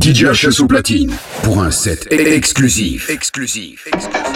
DJ HS au platine pour un set exclusif. Exclusif. Exclusif.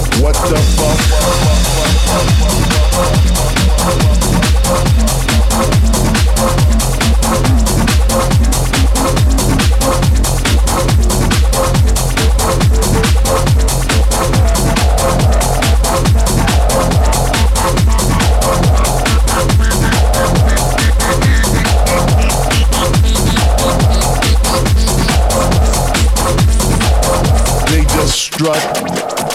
What the They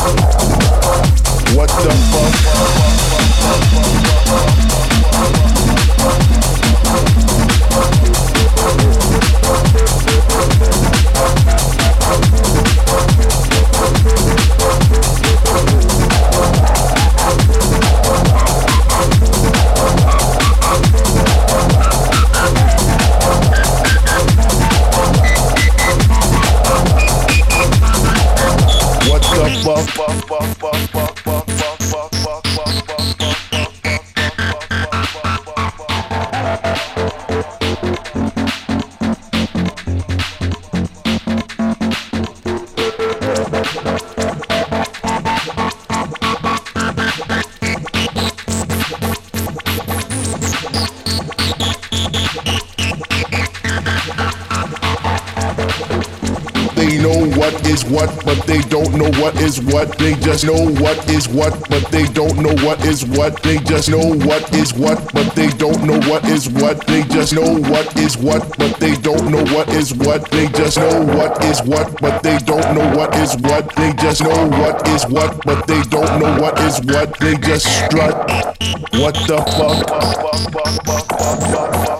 What the What the fuck? Is what, but they don't know what is what. They just know what is what, but they don't know what is what. They just know what is what, but they don't know what is what. They just know what is what, but they don't know what is what. They just know what is what, but they don't know what is what. They just know what is what, but they don't know what is what. They just strut. What the fuck?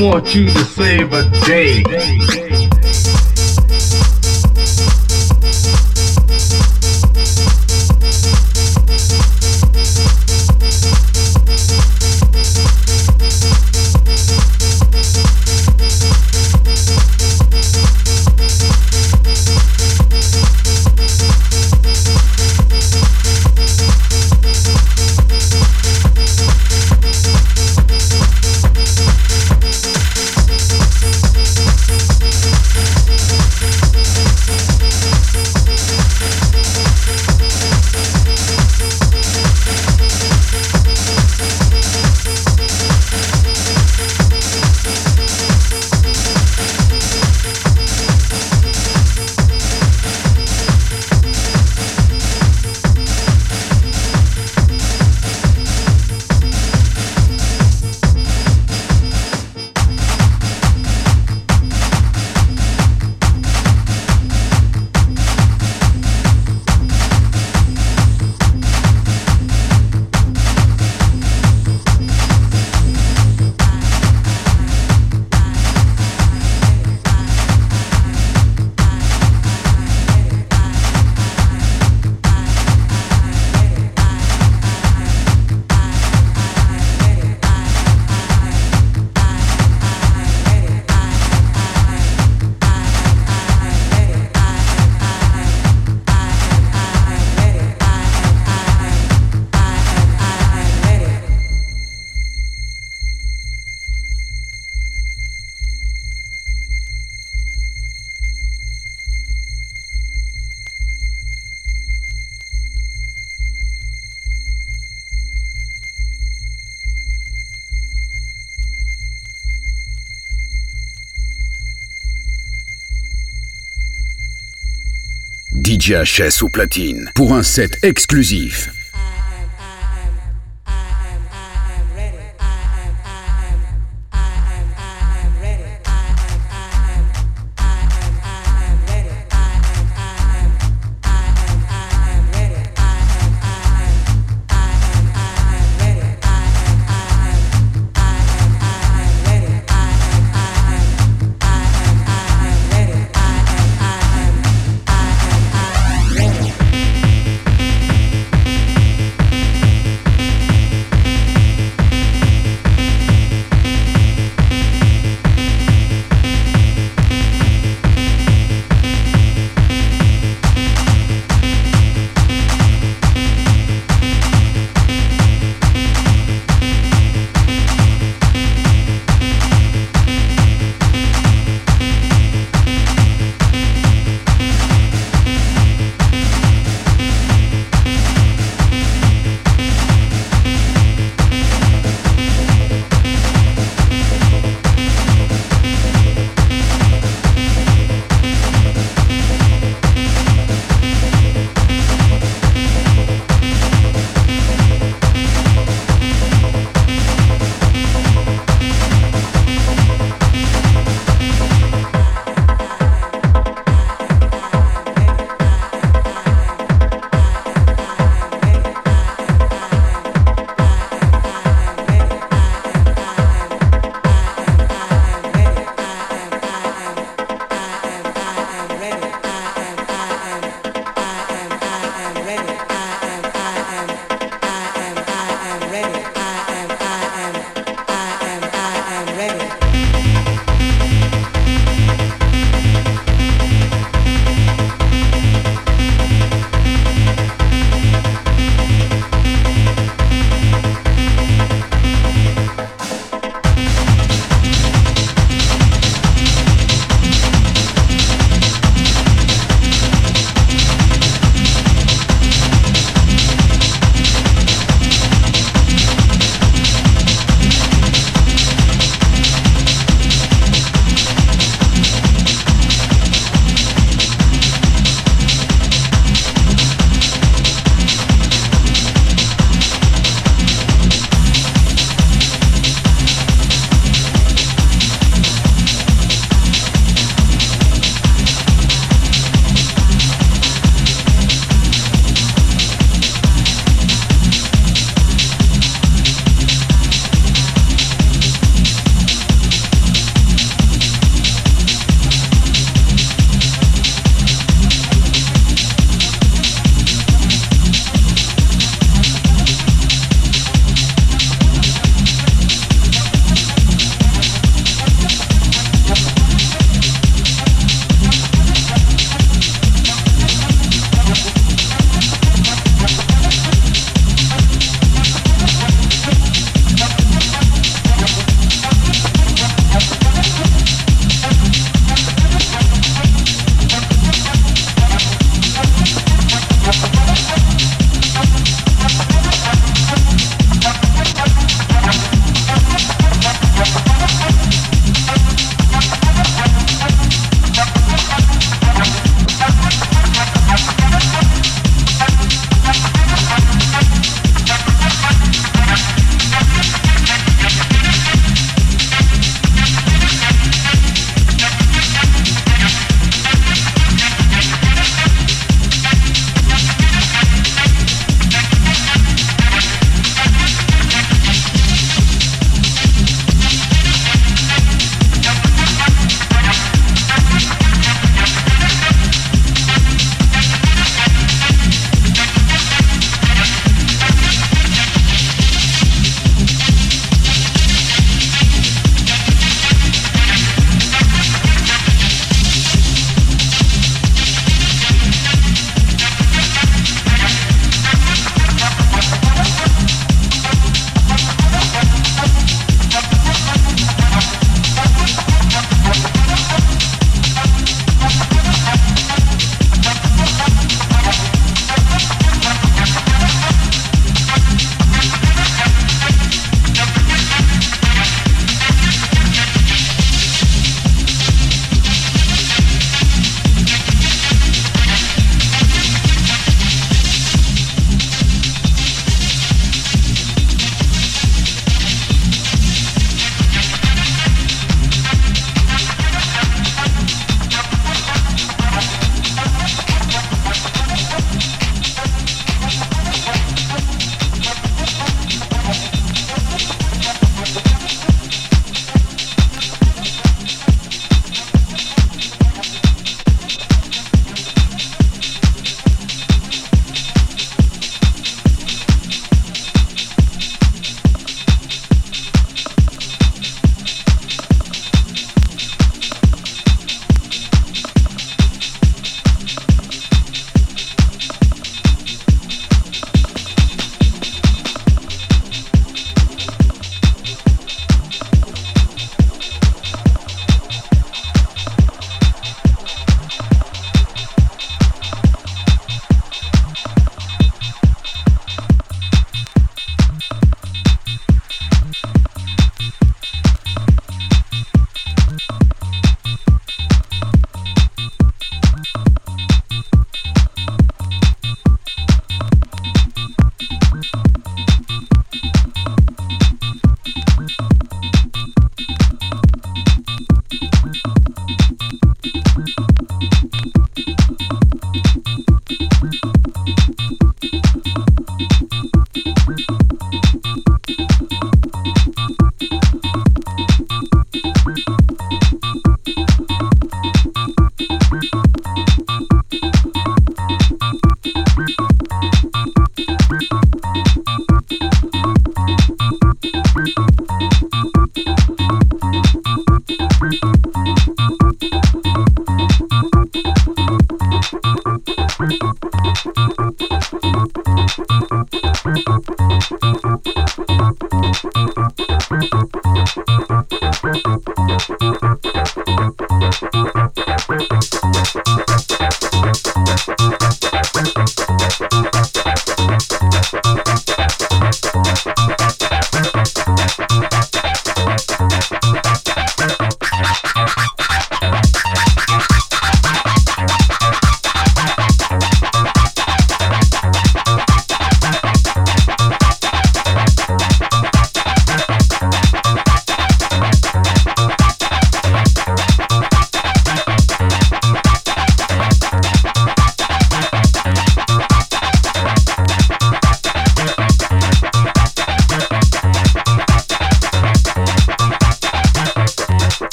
Want you to save a day. DJHS au platine pour un set exclusif.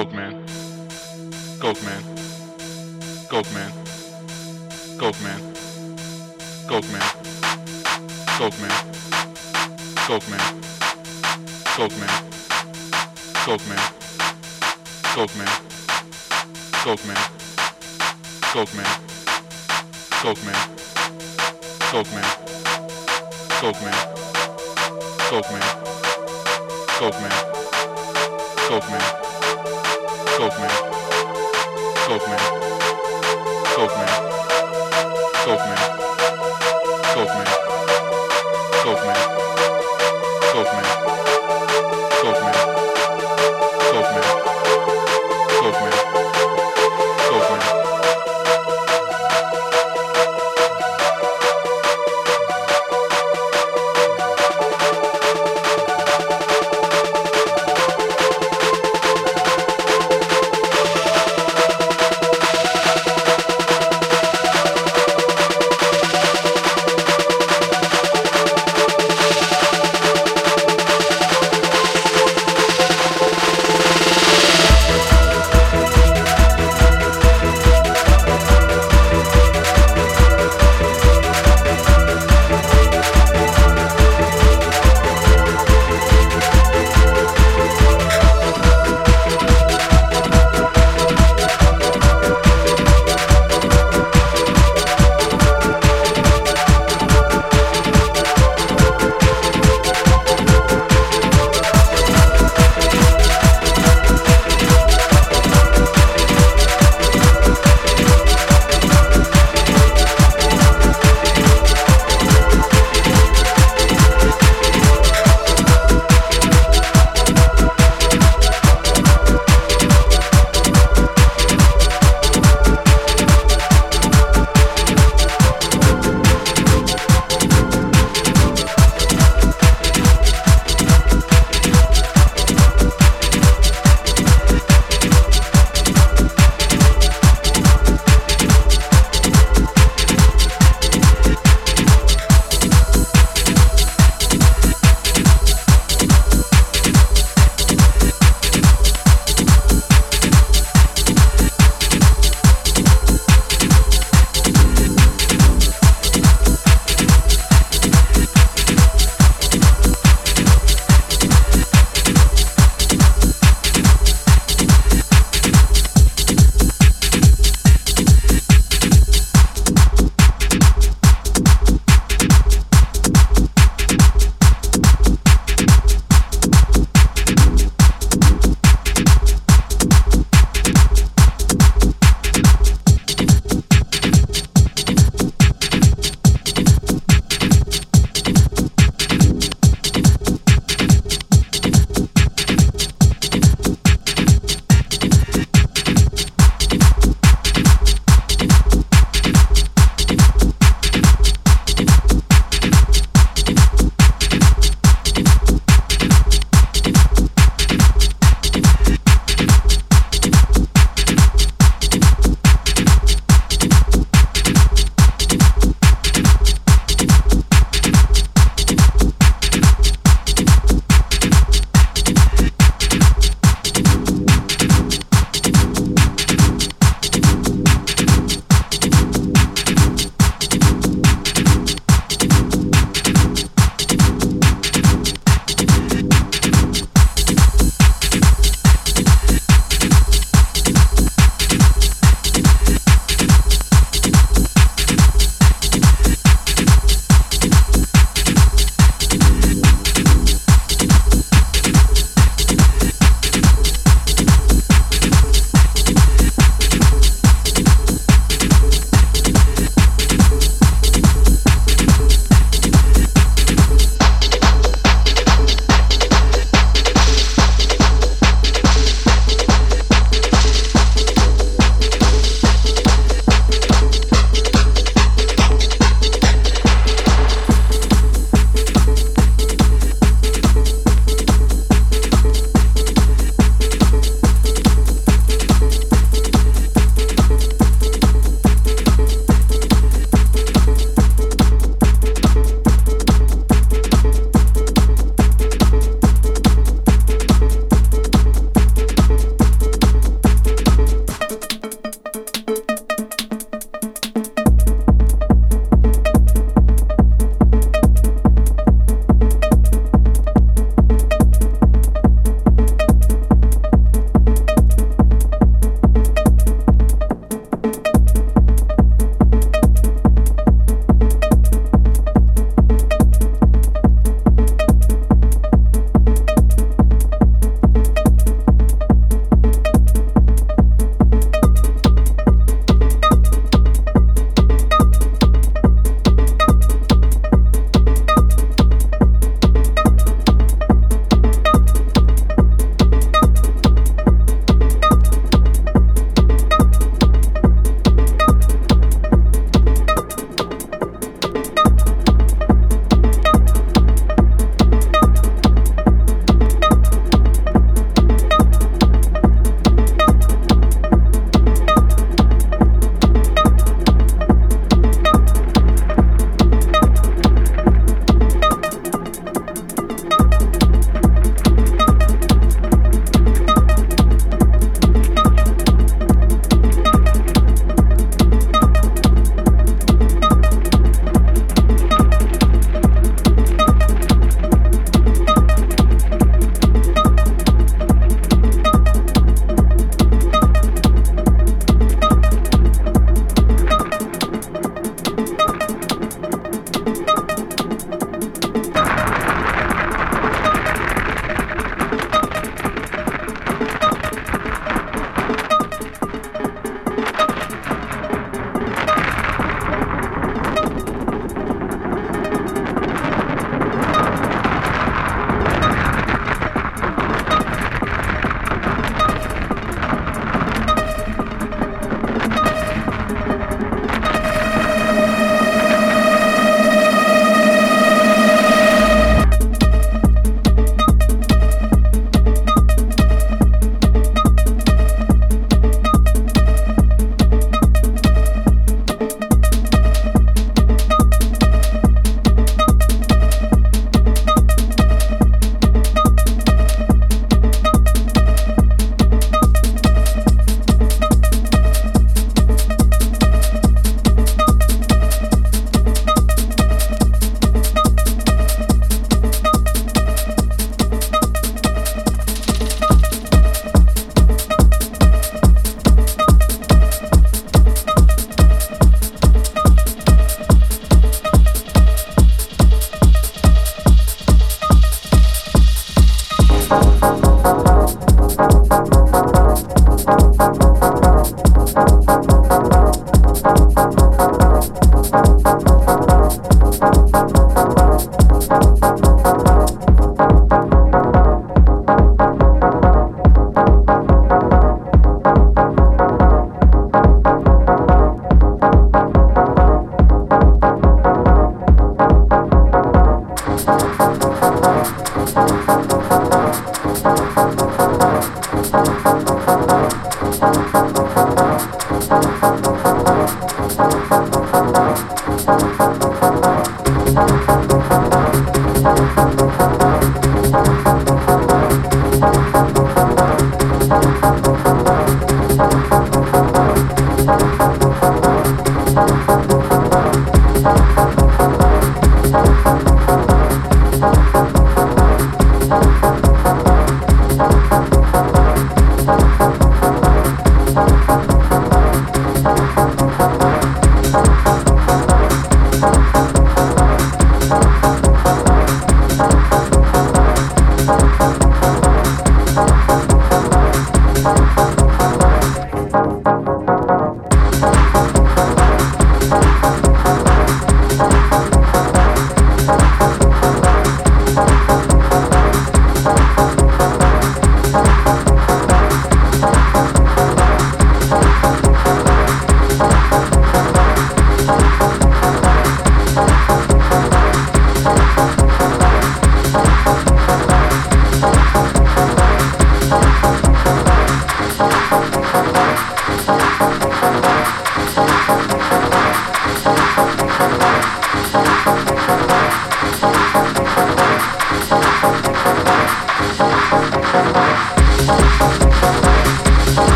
Coke man. Coke man. Coke man. Coke man. Coke man. Coke man. Coke man. Coke man. Coke man. Kaufman. man. Kaufman. man. Kaufman. man.